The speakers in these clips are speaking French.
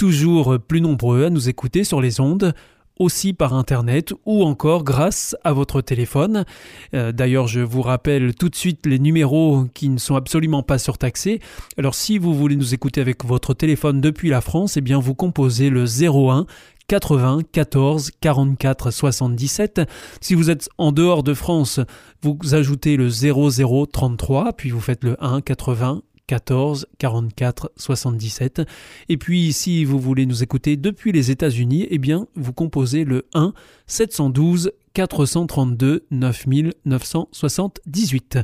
toujours plus nombreux à nous écouter sur les ondes aussi par Internet ou encore grâce à votre téléphone. Euh, d'ailleurs, je vous rappelle tout de suite les numéros qui ne sont absolument pas surtaxés. Alors si vous voulez nous écouter avec votre téléphone depuis la France, eh bien vous composez le 01 80 14 44 77. Si vous êtes en dehors de France, vous ajoutez le 00 33, puis vous faites le 1 80 14 44 77. Et puis si vous voulez nous écouter depuis les États-Unis, eh bien vous composez le 1 712 432 9978.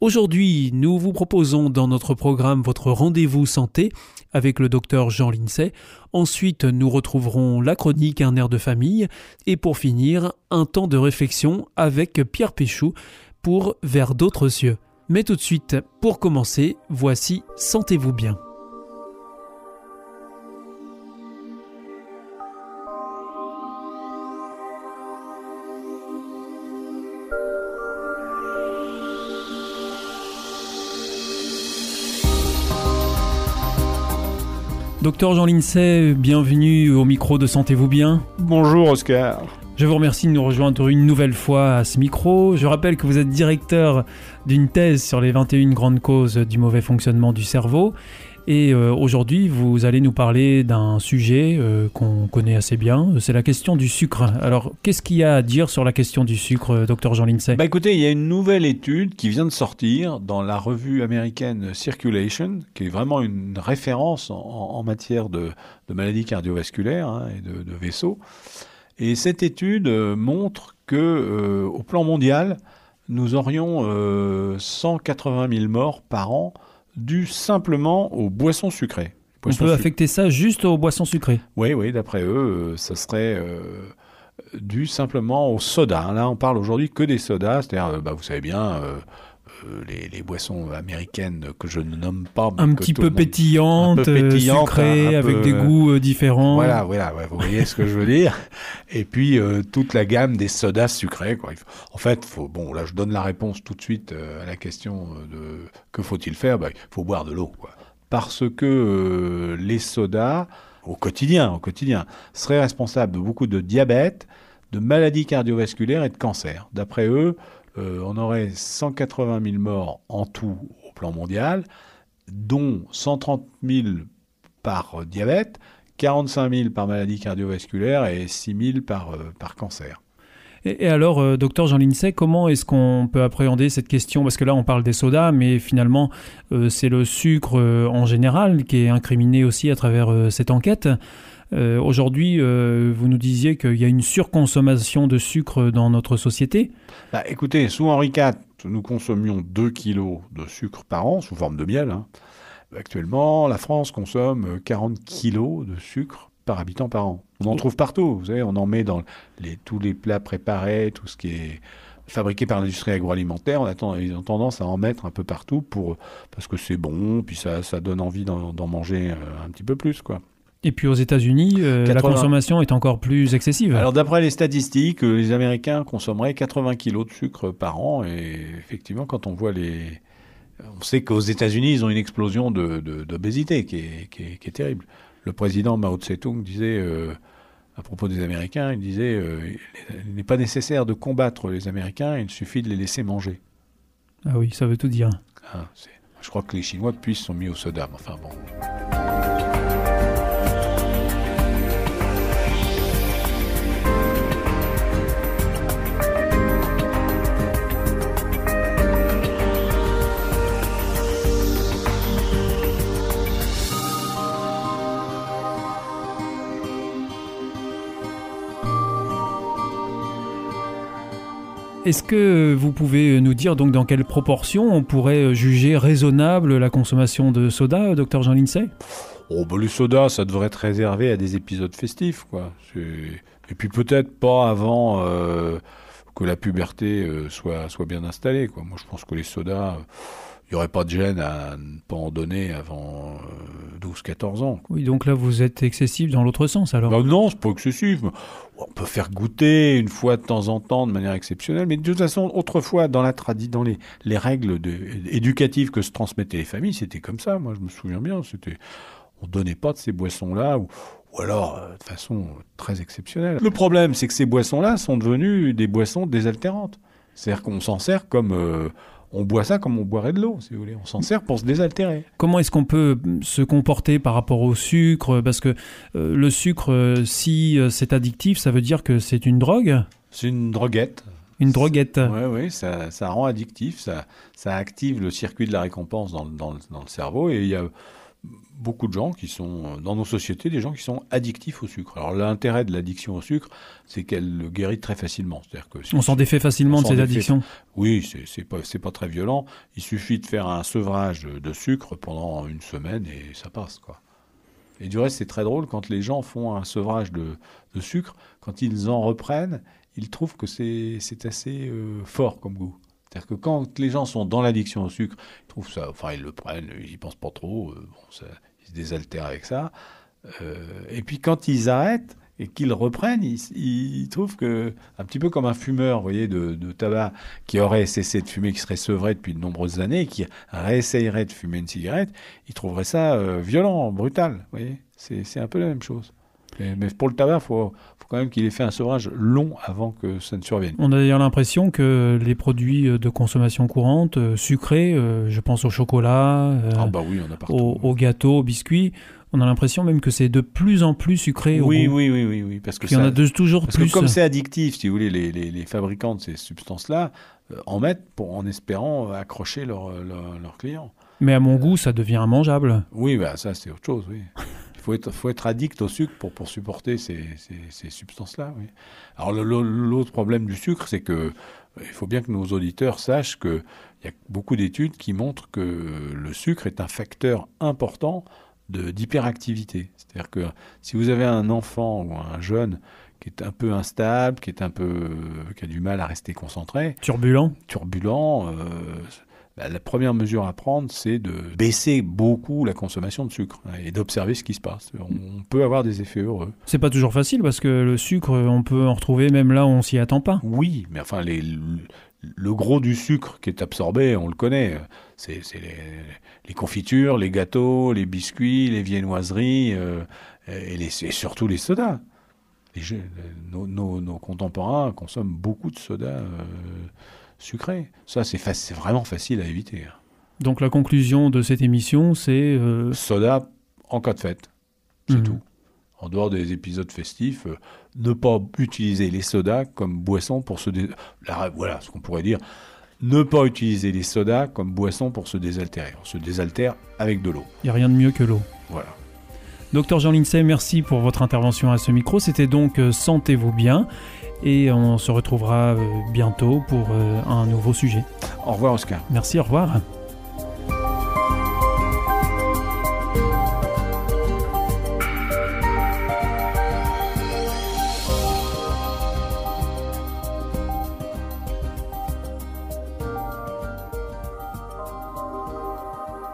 Aujourd'hui, nous vous proposons dans notre programme votre rendez-vous santé avec le docteur Jean Lincey. Ensuite, nous retrouverons la chronique Un air de famille. Et pour finir, un temps de réflexion avec Pierre Péchou pour Vers d'autres cieux. Mais tout de suite, pour commencer, voici Sentez-vous bien. Docteur Jean Lincey, bienvenue au micro de Sentez-vous bien. Bonjour Oscar. Je vous remercie de nous rejoindre une nouvelle fois à ce micro. Je rappelle que vous êtes directeur d'une thèse sur les 21 grandes causes du mauvais fonctionnement du cerveau. Et euh, aujourd'hui, vous allez nous parler d'un sujet euh, qu'on connaît assez bien, c'est la question du sucre. Alors, qu'est-ce qu'il y a à dire sur la question du sucre, docteur Jean Lindsay? Bah écoutez, il y a une nouvelle étude qui vient de sortir dans la revue américaine Circulation, qui est vraiment une référence en, matière de, maladies cardiovasculaires hein, et de vaisseaux. Et cette étude euh, montre que, euh, au plan mondial, nous aurions 180 euh, 000 morts par an dus simplement aux boissons sucrées. On peut affecter ça juste aux boissons sucrées Oui, oui, d'après eux, ça serait dû simplement au soda. Là, on parle aujourd'hui que des sodas, c'est-à-dire, bah, vous savez bien, euh, les, boissons américaines que je ne nomme pas. Un petit peu pétillantes, euh, sucrées, avec des goûts euh, différents. Voilà, voilà, vous voyez ce que je veux dire. Et puis toute la gamme des sodas sucrés. Quoi. En fait, faut, bon, là je donne la réponse tout de suite à la question de que faut-il faire? Bah, Il faut boire de l'eau. Quoi. Parce que les sodas, au quotidien, au quotidien, seraient responsables de beaucoup de diabète, de maladies cardiovasculaires et de cancer. D'après eux, euh, on aurait 180 000 morts en tout au plan mondial, dont 130 000 par diabète, 45 000 par maladie cardiovasculaire et 6 000 par, euh, par cancer. Et, alors, euh, docteur Jean Lincey, comment est-ce qu'on peut appréhender cette question? Parce que là, on parle des sodas, mais finalement, c'est le sucre en général qui est incriminé aussi à travers cette enquête. Euh, aujourd'hui, euh, vous nous disiez qu'il y a une surconsommation de sucre dans notre société. Bah, écoutez, sous Henri IV, nous consommions 2 kilos de sucre par an, sous forme de miel. Hein. Actuellement, la France consomme 40 kilos de sucre par habitant par an. On en trouve partout, vous savez, on en met dans les, tous les plats préparés, tout ce qui est fabriqué par l'industrie agroalimentaire, on a, tendance à en mettre un peu partout pour, parce que c'est bon, puis ça, ça donne envie d'en manger euh, un petit peu plus, quoi. Et puis aux États-Unis, euh, la consommation est encore plus excessive. Alors d'après les statistiques, euh, les Américains consommeraient 80 kilos de sucre par an. Et effectivement, quand on voit les... On sait qu'aux États-Unis, ils ont une explosion d'obésité de, qui, est, qui, est, qui, est, terrible. Le président Mao Tse-tung disait, euh, à propos des Américains, il disait il n'est pas nécessaire de combattre les Américains, il suffit de les laisser manger. Ah oui, ça veut tout dire. Ah, je crois que les Chinois, depuis, sont mis au soda. Enfin bon. Est-ce que vous pouvez nous dire donc dans quelle proportion on pourrait juger raisonnable la consommation de soda, docteur Jean Lindsay Oh, bah, le soda, ça devrait être réservé à des épisodes festifs, quoi. Et puis peut-être pas avant euh, que la puberté euh, soit, bien installée, quoi. Moi, je pense que les sodas il n'y aurait pas de gêne à ne pas en donner avant 12-14 euh, ans. Oui, donc là, vous êtes excessif dans l'autre sens, alors Non, non, c'est pas excessif. On peut faire goûter une fois de temps en temps de manière exceptionnelle, mais de toute façon, autrefois, dans la tradition, dans les, les règles de, éducatives que se transmettaient les familles, c'était comme ça. Moi, je me souviens bien. C'était, on donnait pas de ces boissons-là, ou, ou alors euh, de façon très exceptionnelle. Le problème, c'est que ces boissons-là sont devenues des boissons désaltérantes. C'est-à-dire qu'on s'en sert comme euh, on boit ça comme on boirait de l'eau, si vous voulez. On s'en sert pour se désaltérer. Comment est-ce qu'on peut se comporter par rapport au sucre? Parce que euh, le sucre, euh, si euh, c'est addictif, ça veut dire que c'est une drogue? C'est une droguette. Une droguette. Oui, oui, ça, ça, rend addictif, ça, ça active le circuit de la récompense dans, dans, dans le cerveau et il y a beaucoup de gens qui sont, dans nos sociétés, des gens qui sont addictifs au sucre. Alors l'intérêt de l'addiction au sucre, c'est qu'elle le guérit très facilement. C'est-à-dire que on s'en défait facilement de ces addictions. Oui, c'est pas c'est pas très violent. Il suffit de faire un sevrage de sucre pendant une semaine et ça passe quoi. Et du reste, c'est très drôle quand les gens font un sevrage de, de sucre, quand ils en reprennent, ils trouvent que c'est assez euh, fort comme goût. C'est-à-dire que quand les gens sont dans l'addiction au sucre, ils trouvent ça, enfin ils le prennent, ils y pensent pas trop, euh, ils se désaltèrent avec ça. Euh, et puis quand ils arrêtent et qu'ils reprennent, ils, trouvent que, un petit peu comme un fumeur, vous voyez, de, tabac qui aurait cessé de fumer, qui serait sevré depuis de nombreuses années, qui réessayerait de fumer une cigarette, ils trouveraient ça euh, violent, brutal. Vous voyez, c'est un peu la même chose. Mais pour le tabac, il faut, quand même qu'il ait fait un sevrage long avant que ça ne survienne. On a d'ailleurs l'impression que les produits de consommation courante, euh, sucrés, euh, je pense au chocolat, euh, ah bah oui, on a Au, aux, gâteaux, aux biscuits, on a l'impression même que c'est de plus en plus sucré. Oui, oui, oui, oui, oui, parce que il y en a de, toujours parce plus. Que comme c'est addictif, si vous voulez, les, les, les fabricants de ces substances-là en mettent pour, en espérant accrocher leurs leur, clients. Mais à mon goût, ça devient immangeable. Oui, bah ça c'est autre chose, oui. Faut être, faut être addict au sucre pour, pour supporter ces, ces, substances-là. Oui. Alors l'autre problème du sucre, c'est que il faut bien que nos auditeurs sachent qu'il y a beaucoup d'études qui montrent que le sucre est un facteur important d'hyperactivité. C'est-à-dire que si vous avez un enfant ou un jeune qui est un peu instable, qui est un peu, qui a du mal à rester concentré, turbulent, turbulent, euh, bah, la première mesure à prendre, c'est de baisser beaucoup la consommation de sucre hein, et d'observer ce qui se passe. On peut avoir des effets heureux. C'est pas toujours facile parce que le sucre, on peut en retrouver même là où on s'y attend pas. Oui, mais enfin, les, le gros du sucre qui est absorbé, on le connaît. C'est les, confitures, les gâteaux, les biscuits, les viennoiseries euh, et, les, surtout les sodas. Les, nos, nos, contemporains consomment beaucoup de sodas. Euh, sucré. Ça, c'est vraiment facile à éviter. Hein. Donc la conclusion de cette émission, c'est... Euh, Soda en cas de fête, c'est mhm. tout. En dehors des épisodes festifs, euh, ne pas utiliser les sodas comme boisson pour se... voilà ce qu'on pourrait dire. Ne pas utiliser les sodas comme boisson pour se désaltérer. On se désaltère avec de l'eau. Il n'y a rien de mieux que l'eau. Voilà. Docteur Jean Lincey, merci pour votre intervention à ce micro. C'était donc euh, Sentez-vous bien et on se retrouvera euh, bientôt pour euh, un nouveau sujet. Au revoir Oscar. Merci, au revoir.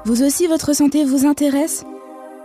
Vous aussi, votre santé vous intéresse?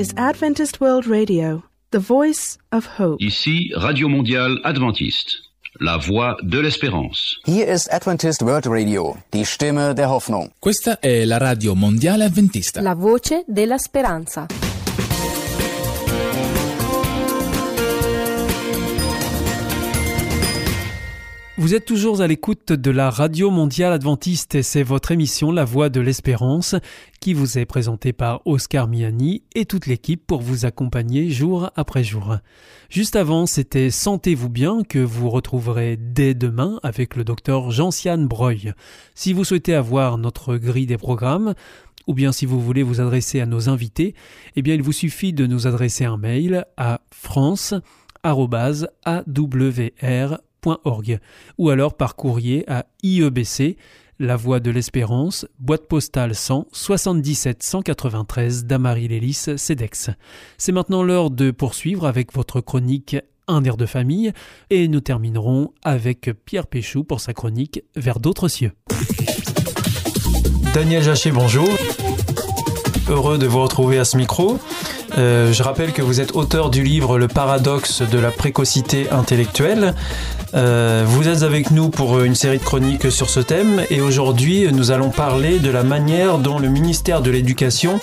is Adventist World Radio. The Voice of Hope. Ici, Radio Mondiale Adventiste, la voix de l'espérance. Hier ist Adventist World Radio, die Stimme der Hoffnung. Questa è la Radio Mondiale Adventista. La voce della speranza. Vous êtes toujours à l'écoute de la Radio Mondiale Adventiste et c'est votre émission La Voix de l'Espérance qui vous est présentée par Oscar Miani et toute l'équipe pour vous accompagner jour après jour. Juste avant, c'était Sentez-vous bien que vous retrouverez dès demain avec le docteur Jean-Siane Breuil. Si vous souhaitez avoir notre grille des programmes, ou bien si vous voulez vous adresser à nos invités, eh bien il vous suffit de nous adresser un mail à france@awr ou alors par courrier à IEBC, La Voix de l'Espérance, boîte postale 100 77 193 Damary-Lélis, CEDEX. C'est maintenant l'heure de poursuivre avec votre chronique Un air de famille et nous terminerons avec Pierre Péchou pour sa chronique Vers d'autres cieux. Daniel Jachet, bonjour. Heureux de vous retrouver à ce micro. Euh, je rappelle que vous êtes auteur du livre Le paradoxe de la précocité intellectuelle. Euh, vous êtes avec nous pour une série de chroniques sur ce thème et aujourd'hui nous allons parler de la manière dont le ministère de l'Éducation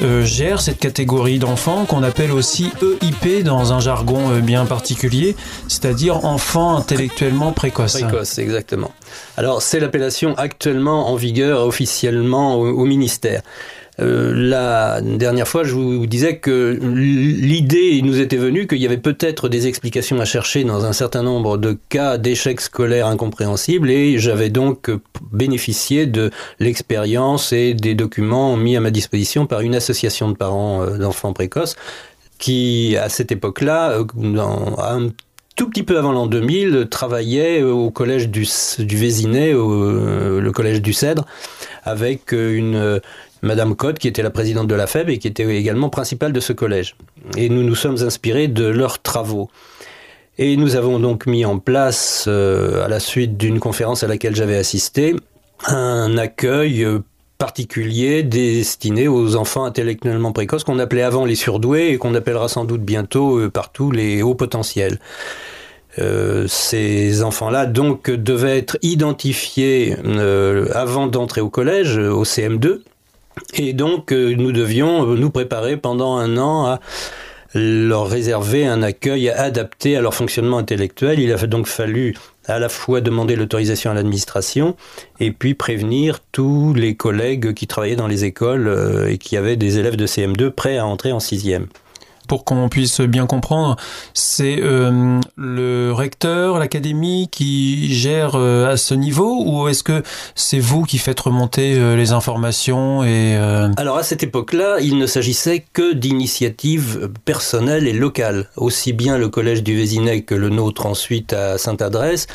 euh, gère cette catégorie d'enfants qu'on appelle aussi EIP dans un jargon bien particulier, c'est-à-dire enfants intellectuellement précoces. Précoces, exactement. Alors c'est l'appellation actuellement en vigueur officiellement au ministère. Euh, la dernière fois, je vous disais que l'idée nous était venue qu'il y avait peut-être des explications à chercher dans un certain nombre de cas d'échecs scolaires incompréhensibles et j'avais donc bénéficié de l'expérience et des documents mis à ma disposition par une association de parents euh, d'enfants précoces qui, à cette époque-là, euh, un tout petit peu avant l'an 2000, travaillait au collège du, du Vésinet, le collège du Cèdre, avec une, Madame Cotte, qui était la présidente de la FEB et qui était également principale de ce collège. Et nous nous sommes inspirés de leurs travaux. Et nous avons donc mis en place, euh, à la suite d'une conférence à laquelle j'avais assisté, un accueil euh, particulier destiné aux enfants intellectuellement précoces qu'on appelait avant les surdoués et qu'on appellera sans doute bientôt euh, partout les hauts potentiels. ces enfants-là donc devaient être identifiés avant d'entrer au collège, au CM2, et donc, euh, nous devions euh, nous préparer pendant un an à leur réserver un accueil adapté à leur fonctionnement intellectuel. Il a donc fallu à la fois demander l'autorisation à l'administration et puis prévenir tous les collègues qui travaillaient dans les écoles euh, et qui avaient des élèves de CM2 prêts à entrer en sixième pour qu'on puisse bien comprendre, c'est euh, le recteur, l'académie qui gère euh, à ce niveau ou est-ce que c'est vous qui faites remonter euh, les informations et Alors à cette époque-là, il ne s'agissait que d'initiatives personnelles et locales. Aussi bien le collège du Vésinet que le nôtre ensuite à Sainte-Adresse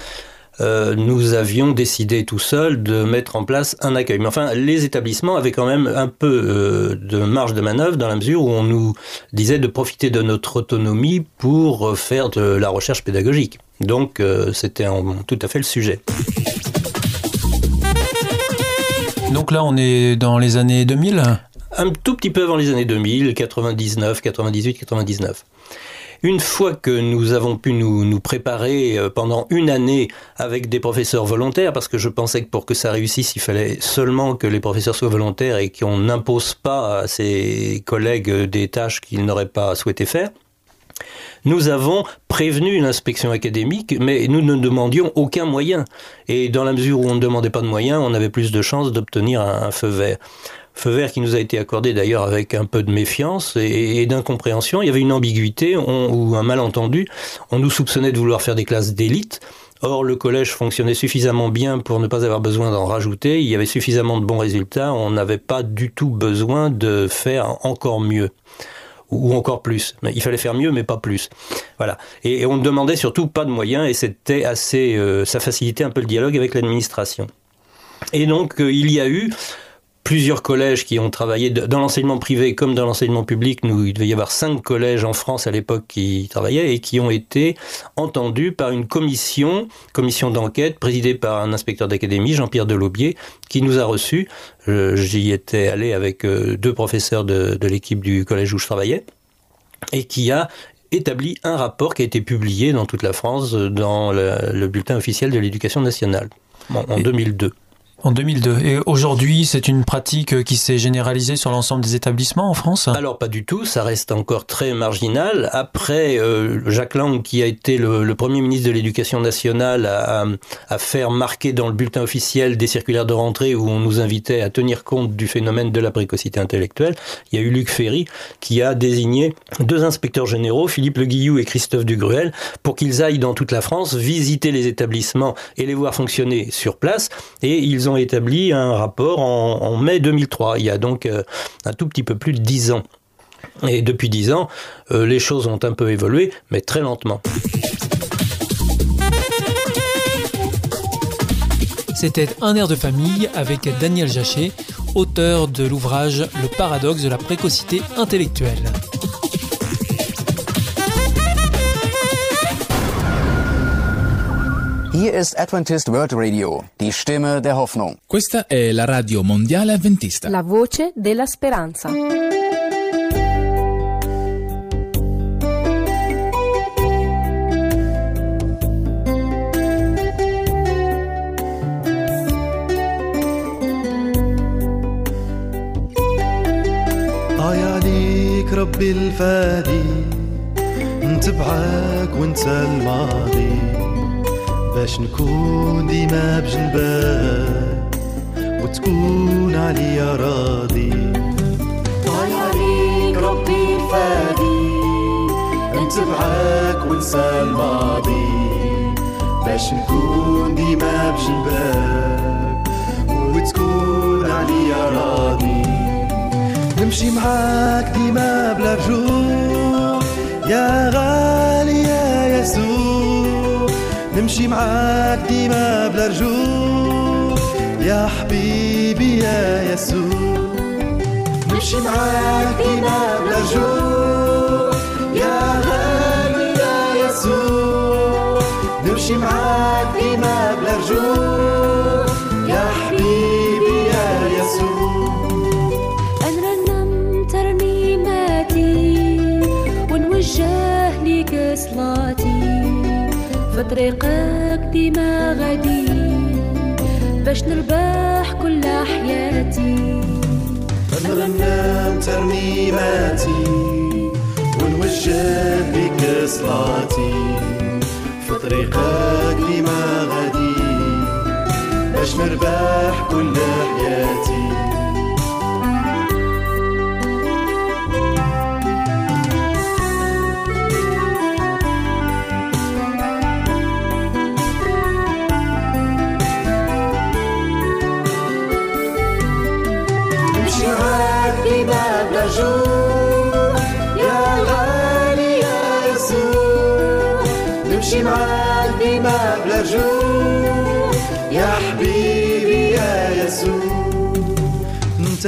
euh, nous avions décidé tout seul de mettre en place un accueil. Mais enfin, les établissements avaient quand même un peu euh, de marge de manœuvre dans la mesure où on nous disait de profiter de notre autonomie pour faire de la recherche pédagogique. Donc, euh, c'était tout à fait le sujet. Donc là, on est dans les années 2000 Un tout petit peu avant les années 2000, 99, 98, 99. Une fois que nous avons pu nous, préparer euh, pendant une année avec des professeurs volontaires, parce que je pensais que pour que ça réussisse, il fallait seulement que les professeurs soient volontaires et qu'on n'impose pas à ses collègues des tâches qu'ils n'auraient pas souhaité faire, nous avons prévenu une inspection académique, mais nous ne demandions aucun moyen. Et dans la mesure où on ne demandait pas de moyens, on avait plus de chances d'obtenir un feu vert feu vert qui nous a été accordé d'ailleurs avec un peu de méfiance et, d'incompréhension. Il y avait une ambiguïté ou un malentendu. On nous soupçonnait de vouloir faire des classes d'élite. Or, le collège fonctionnait suffisamment bien pour ne pas avoir besoin d'en rajouter. Il y avait suffisamment de bons résultats. On n'avait pas du tout besoin de faire encore mieux ou encore plus. Il fallait faire mieux, mais pas plus. Voilà. Et, on ne demandait surtout pas de moyens, et c'était assez, euh, ça facilitait un peu le dialogue avec l'administration. Et donc, euh, il y a eu plusieurs collèges qui ont travaillé dans l'enseignement privé comme dans l'enseignement public. Nous, il devait y avoir cinq collèges en France à l'époque qui travaillaient et qui ont été entendus par une commission, commission d'enquête présidée par un inspecteur d'académie, Jean-Pierre Delaubier, qui nous a reçus. J'y étais allé avec euh, deux professeurs de, l'équipe du collège où je travaillais et qui a établi un rapport qui a été publié dans toute la France dans le, bulletin officiel de l'éducation nationale en 2002. En 2002. Et aujourd'hui, c'est une pratique qui s'est généralisée sur l'ensemble des établissements en France? Alors pas du tout, ça reste encore très marginal. Après, euh, Jacques Lang, qui a été le, premier ministre de l'Éducation nationale, a faire marquer dans le bulletin officiel des circulaires de rentrée où on nous invitait à tenir compte du phénomène de la précocité intellectuelle. Il y a eu Luc Ferry qui a désigné deux inspecteurs généraux, Philippe Le Guillou et Christophe Dugruel, pour qu'ils aillent dans toute la France visiter les établissements et les voir fonctionner sur place. Et ils établi un rapport en, mai 2003. Il y a donc euh, un tout petit peu plus de dix ans. Et depuis dix ans, euh, les choses ont un peu évolué, mais très lentement. C'était Un air de famille avec Daniel Jachet, auteur de l'ouvrage Le paradoxe de la précocité intellectuelle. Hier ist Adventist World Radio, die Stimme der Hoffnung. Questa è la radio mondiale adventista. La voce della speranza. آي عليك ربي الفادي نتبعك وانسى الماضي باش نكون ديما بجنبك وتكون عليا راضي. آي عليك ربي الفادي نتبعك ونسى الماضي. باش نكون ديما بجنبك وتكون عليا راضي. نمشي معاك ديما بلا رجوع يا غالي يا يسوع. نمشي معاك ديما بلا رجوع. يا حبيبي يا يسوع. نمشي معاك ديما بلا رجوع. يا غالي يا يسوع. نمشي معاك ديما بلا رجوع. طريقك ديما غادي باش نربح كل حياتي. نرنم ترنيماتي ونوجه بك صلاتي. في طريقك ديما غادي باش نربح كل حياتي.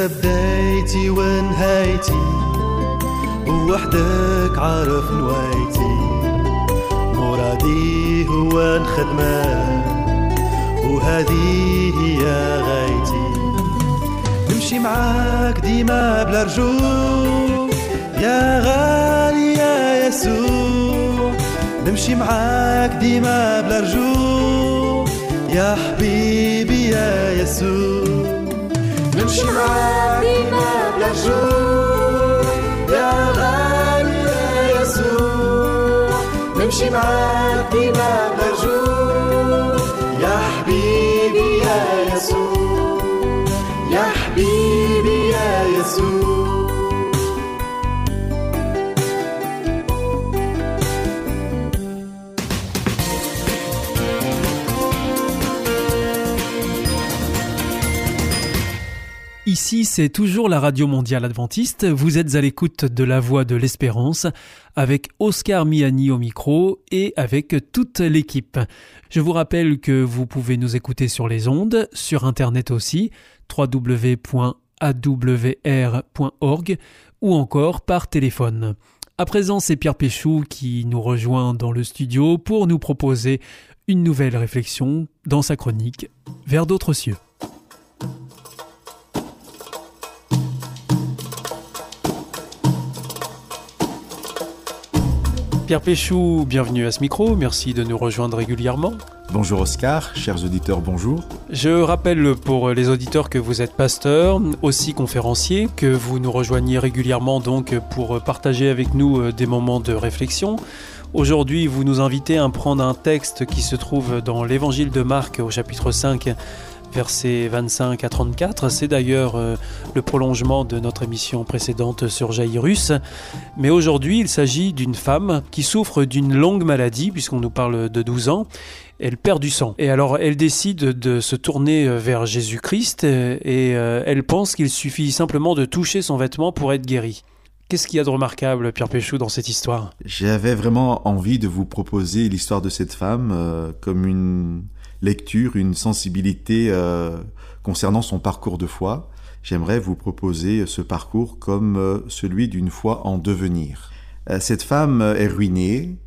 بدايتي ونهايتي ووحدك عارف نوايتي. مرادي هو نخدمك وهذه هي غايتي. نمشي معاك ديما بلا رجوع. يا غالي يا يسوع. نمشي معاك ديما بلا رجوع. يا حبيبي يا يسوع. بلا يا غالي يا يسوع نمشي معاك بينا بلا جروح Ici, c'est toujours la Radio Mondiale Adventiste. Vous êtes à l'écoute de La Voix de l'Espérance avec Oscar Miani au micro et avec toute l'équipe. Je vous rappelle que vous pouvez nous écouter sur les ondes, sur Internet aussi, www.awr.org ou encore par téléphone. À présent, c'est Pierre Péchou qui nous rejoint dans le studio pour nous proposer une nouvelle réflexion dans sa chronique Vers d'autres cieux. Pierre Péchou, bienvenue à ce micro, merci de nous rejoindre régulièrement. Bonjour Oscar, chers auditeurs, bonjour. Je rappelle pour les auditeurs que vous êtes pasteur, aussi conférencier, que vous nous rejoignez régulièrement donc pour partager avec nous euh, des moments de réflexion. Aujourd'hui, vous nous invitez à prendre un texte qui se trouve dans l'évangile de Marc au chapitre 5 versets 25 à 34. C'est d'ailleurs euh, le prolongement de notre émission précédente sur Jairus. Mais aujourd'hui, il s'agit d'une femme qui souffre d'une longue maladie, puisqu'on nous parle de 12 ans. Elle perd du sang. Et alors, elle décide de se tourner euh, vers Jésus-Christ et euh, elle pense qu'il suffit simplement de toucher son vêtement pour être guérie. Qu'est-ce qu'il y a de remarquable, Pierre Péchou, dans cette histoire? J'avais vraiment envie de vous proposer l'histoire de cette femme comme une lecture, une sensibilité euh, concernant son parcours de foi, j'aimerais vous proposer ce parcours comme euh, celui d'une foi en devenir. Euh, cette femme est ruinée,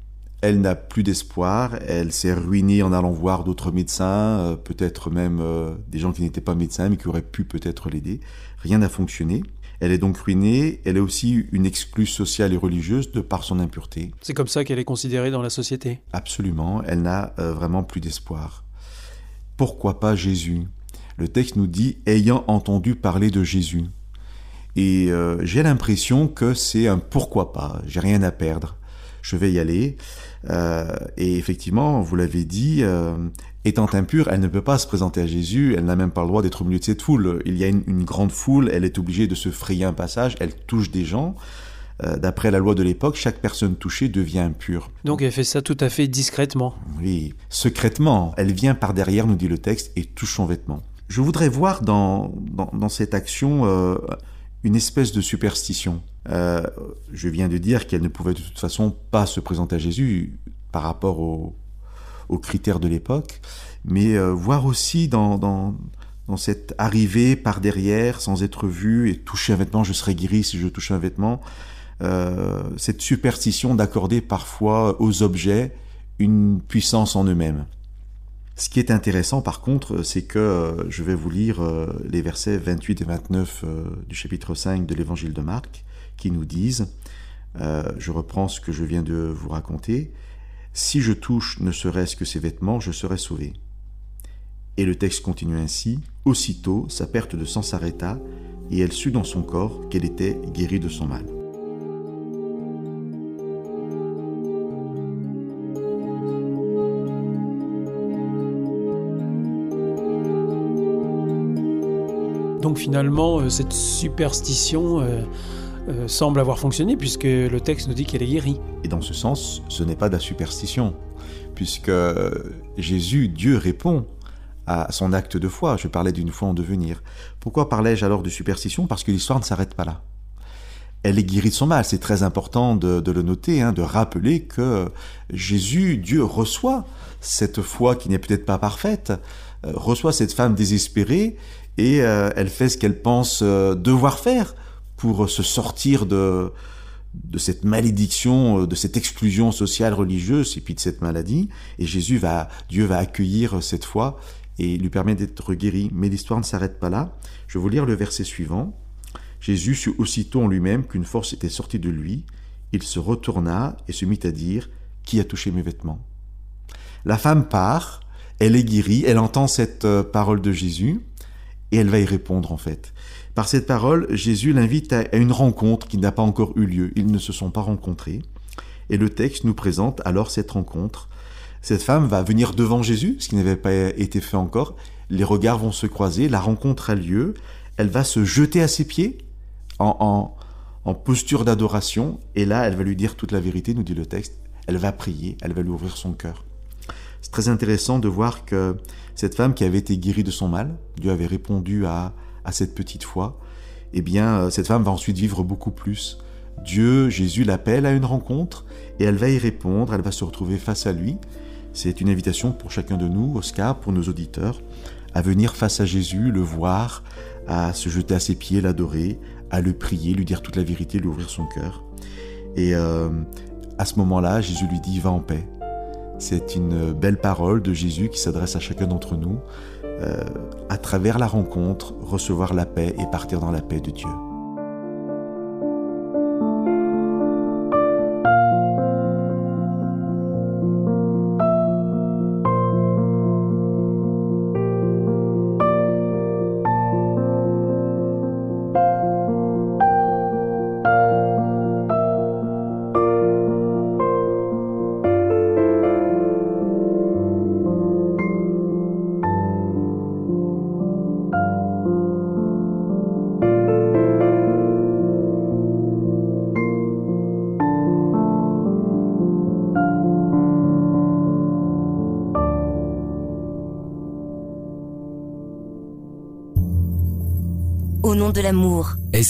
elle n'a plus d'espoir, elle s'est ruinée en allant voir d'autres médecins, peut-être même des gens qui n'étaient pas médecins mais qui auraient pu peut-être l'aider. Rien n'a fonctionné. Elle est donc ruinée, elle est aussi une exclue sociale et religieuse de par son impureté. C'est comme ça qu'elle est considérée dans la société? Absolument, elle n'a vraiment plus d'espoir. Pourquoi pas Jésus? Le texte nous dit ayant entendu parler de Jésus. Et euh, j'ai l'impression que c'est un pourquoi pas, j'ai rien à perdre, je vais y aller. Euh, et effectivement, vous l'avez dit, euh, étant impure, elle ne peut pas se présenter à Jésus, elle n'a même pas le droit d'être au milieu de cette foule. Il y a une grande foule, elle est obligée de se frayer un passage, elle touche des gens. Euh, d'après la loi de l'époque, chaque personne touchée devient impure. Donc elle fait ça tout à fait discrètement. Oui, secrètement. Elle vient par derrière, nous dit le texte, et touche son vêtement. Je voudrais voir dans, dans, cette action euh, une espèce de superstition. Euh, je viens de dire qu'elle ne pouvait de toute façon pas se présenter à Jésus par rapport aux, critères de l'époque, mais voir aussi dans, dans, dans cette arrivée par derrière, sans être vue, et toucher un vêtement, je serai guéri si je touche un vêtement, euh, cette superstition d'accorder parfois aux objets une puissance en eux-mêmes. Ce qui est intéressant par contre, c'est que euh, je vais vous lire euh, les versets 28 et 29 du chapitre 5 de l'évangile de Marc qui nous disent, je reprends ce que je viens de vous raconter, si je touche ne serait-ce que ses vêtements, je serai sauvé. Et le texte continue ainsi, aussitôt sa perte de sang s'arrêta, et elle sut dans son corps qu'elle était guérie de son mal. Donc finalement, euh, cette superstition euh, euh, semble avoir fonctionné puisque le texte nous dit qu'elle est guérie. Et dans ce sens, ce n'est pas de la superstition, puisque Jésus, Dieu répond à son acte de foi. Je parlais d'une foi en devenir. Pourquoi parlais-je alors de superstition? Parce que l'histoire ne s'arrête pas là. Elle est guérie de son mal. C'est très important de, le noter, hein, de rappeler que Jésus, Dieu, reçoit cette foi qui n'est peut-être pas parfaite, reçoit cette femme désespérée et euh, elle fait ce qu'elle pense euh, devoir faire pour se sortir de, de cette malédiction, euh, de cette exclusion sociale, religieuse, et puis de cette maladie. Et Jésus va, Dieu va accueillir cette foi et lui permet d'être guéri. Mais l'histoire ne s'arrête pas là. Je vais vous lire le verset suivant. Jésus sut aussitôt en lui-même qu'une force était sortie de lui. Il se retourna et se mit à dire Qui a touché mes vêtements? La femme part, elle est guérie, elle entend cette parole de Jésus et elle va y répondre en fait. Par cette parole, Jésus l'invite à une rencontre qui n'a pas encore eu lieu. Ils ne se sont pas rencontrés. Et le texte nous présente alors cette rencontre. Cette femme va venir devant Jésus, ce qui n'avait pas été fait encore. Les regards vont se croiser, la rencontre a lieu. Elle va se jeter à ses pieds en, en posture d'adoration. Et là, elle va lui dire toute la vérité, nous dit le texte. Elle va prier, elle va lui ouvrir son cœur. C'est très intéressant de voir que cette femme qui avait été guérie de son mal, Dieu avait répondu à, à cette petite foi, eh bien, euh, cette femme va ensuite vivre beaucoup plus. Dieu, Jésus l'appelle à une rencontre et elle va y répondre, elle va se retrouver face à lui. C'est une invitation pour chacun de nous, Oscar, pour nos auditeurs, à venir face à Jésus, le voir, à se jeter à ses pieds, l'adorer, à le prier, lui dire toute la vérité, lui ouvrir son cœur. Et euh, à ce moment-là, Jésus lui dit, va en paix, c'est une belle parole de Jésus qui s'adresse à chacun d'entre nous. Euh, à travers la rencontre, recevoir la paix et partir dans la paix de Dieu.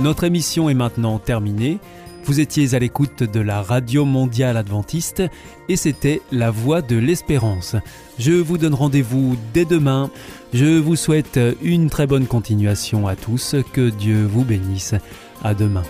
Notre émission est maintenant terminée. Vous étiez à l'écoute de la Radio Mondiale Adventiste et c'était La Voix de l'Espérance. Je vous donne rendez-vous dès demain. Je vous souhaite une très bonne continuation à tous. Que Dieu vous bénisse. À demain.